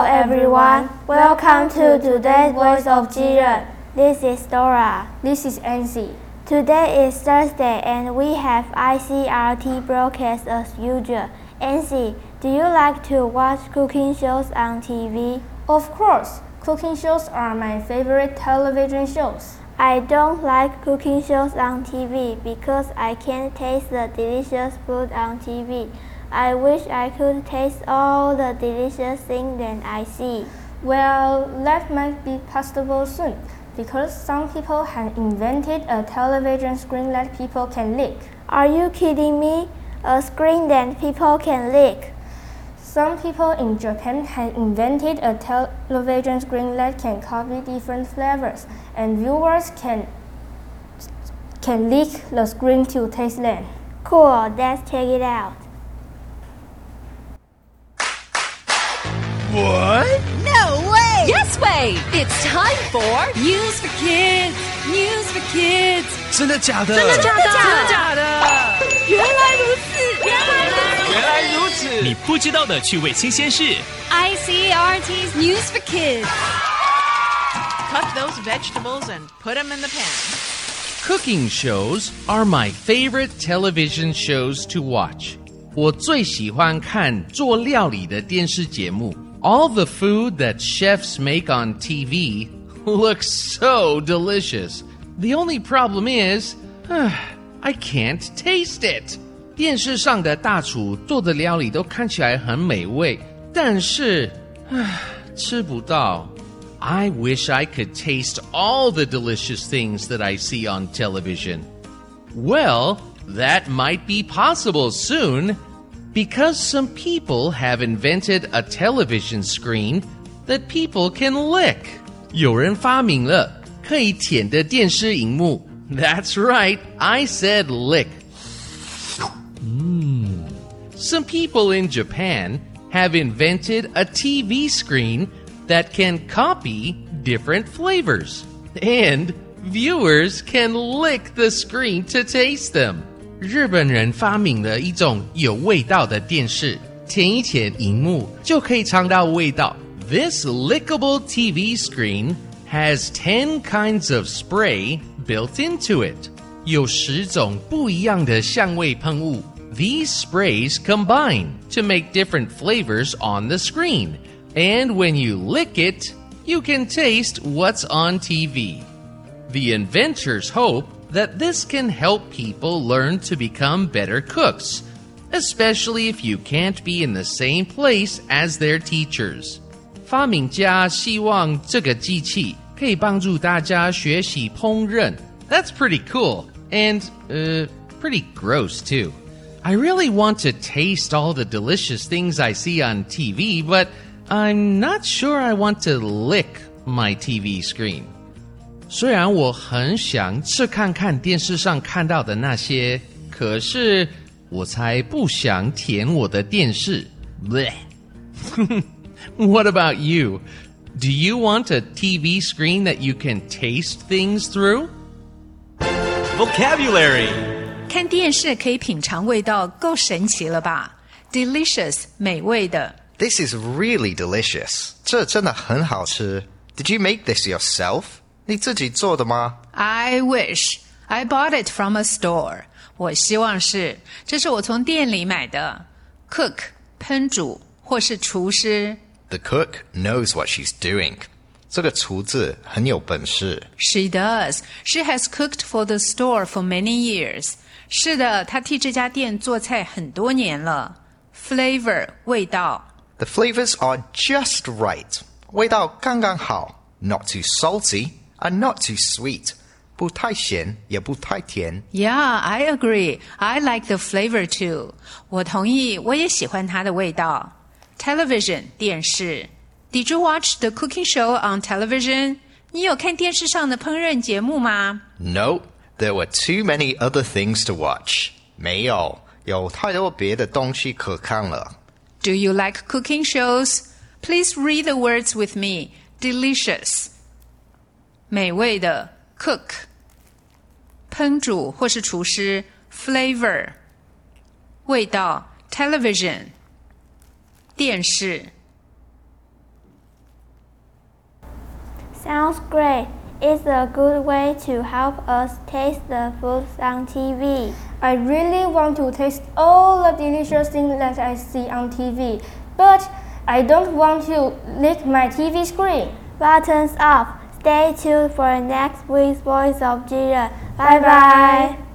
everyone. Welcome to today's Voice of Jiren. This is Dora. This is NC. Today is Thursday and we have ICRT broadcast as usual. NC, do you like to watch cooking shows on TV? Of course, cooking shows are my favorite television shows. I don't like cooking shows on TV because I can't taste the delicious food on TV. I wish I could taste all the delicious things that I see. Well, that might be possible soon because some people have invented a television screen that people can lick. Are you kidding me? A screen that people can lick? Some people in Japan have invented a television screen that can copy different flavors, and viewers can can lick the screen to taste them. Cool, let's check it out. What? No way! Yes way! It's time for News for Kids. News for Kids. 真的假的？真的假的？真的假的？原来如此，原来如此。原来如此！你不知道的趣味新鲜事。 ICRT's News for Kids. Cut those vegetables and put them in the pan. Cooking shows are my favorite television shows to watch. 我最喜欢看做料理的电视节目。 All the food that chefs make on TV looks so delicious. The only problem is, I can't taste it. 电视上的大厨做的料理都看起来很美味，但是，唉，吃不到。I wish I could taste all the delicious things that I see on television. Well, that might be possible soon because some people have invented a television screen that people can lick. 有人发明了可以舔的电视荧幕。That's right, I said lick. Mm. Some people in Japan have invented a TV screen that can copy different flavors. And viewers can lick the screen to taste them. 日本人发明了一种有味道的电视，舔一舔荧幕就可以尝到味道。This lickable TV screen has 10 kinds of spray built into it. 有十种不一样的香味喷雾。These sprays combine to make different flavors on the screen. And when you lick it, you can taste what's on TV. The inventors hope that this can help people learn to become better cooks, especially if you can't be in the same place as their teachers. 发明家希望这个机器可以帮助大家学习烹饪。That's pretty cool and uh, pretty gross too. I really want to taste all the delicious things I see on TV, but I'm not sure I want to lick my TV screen. 虽然我很想吃看看电视上看到的那些，可是我才不想舔我的电视。Blech. what about you? Do you want a TV screen that you can taste things through? Vocabulary 看电视可以品尝味道，够神奇了吧？Delicious，美味的。 This is really delicious. 这真的很好吃。Did you make this yourself? 你自己做的吗？ I wish I bought it from a store。我希望是，这是我从店里买的。Cook，烹煮或是厨师。 The cook knows what she's doing. 这个厨子很有本事。 She does. She has cooked for the store for many years. 是的，她替这家店做菜很多年了。Flavor，味道。 The flavors are just right. 味道刚刚好，not too salty and not too sweet. 不太咸也不太甜。 Yeah, I agree. I like the flavor too. 我同意，我也喜欢它的味道。Television 电视。Did you watch the cooking show on television? 你有看电视上的烹饪节目吗 No, there were too many other things to watch. 没有，有太多别的东西可看了。 ？Do you like cooking shows? Please read the words with me. Delicious， 美味的；cook，烹煮或是厨师；flavor，味道；television，电视。 Sounds great. It's a good way to help us taste the foods on TV. I really want to taste all the delicious things that I see on TV, but I don't want to lick my TV screen. Buttons off. Stay tuned for next week's Voice of Jiren. Bye bye.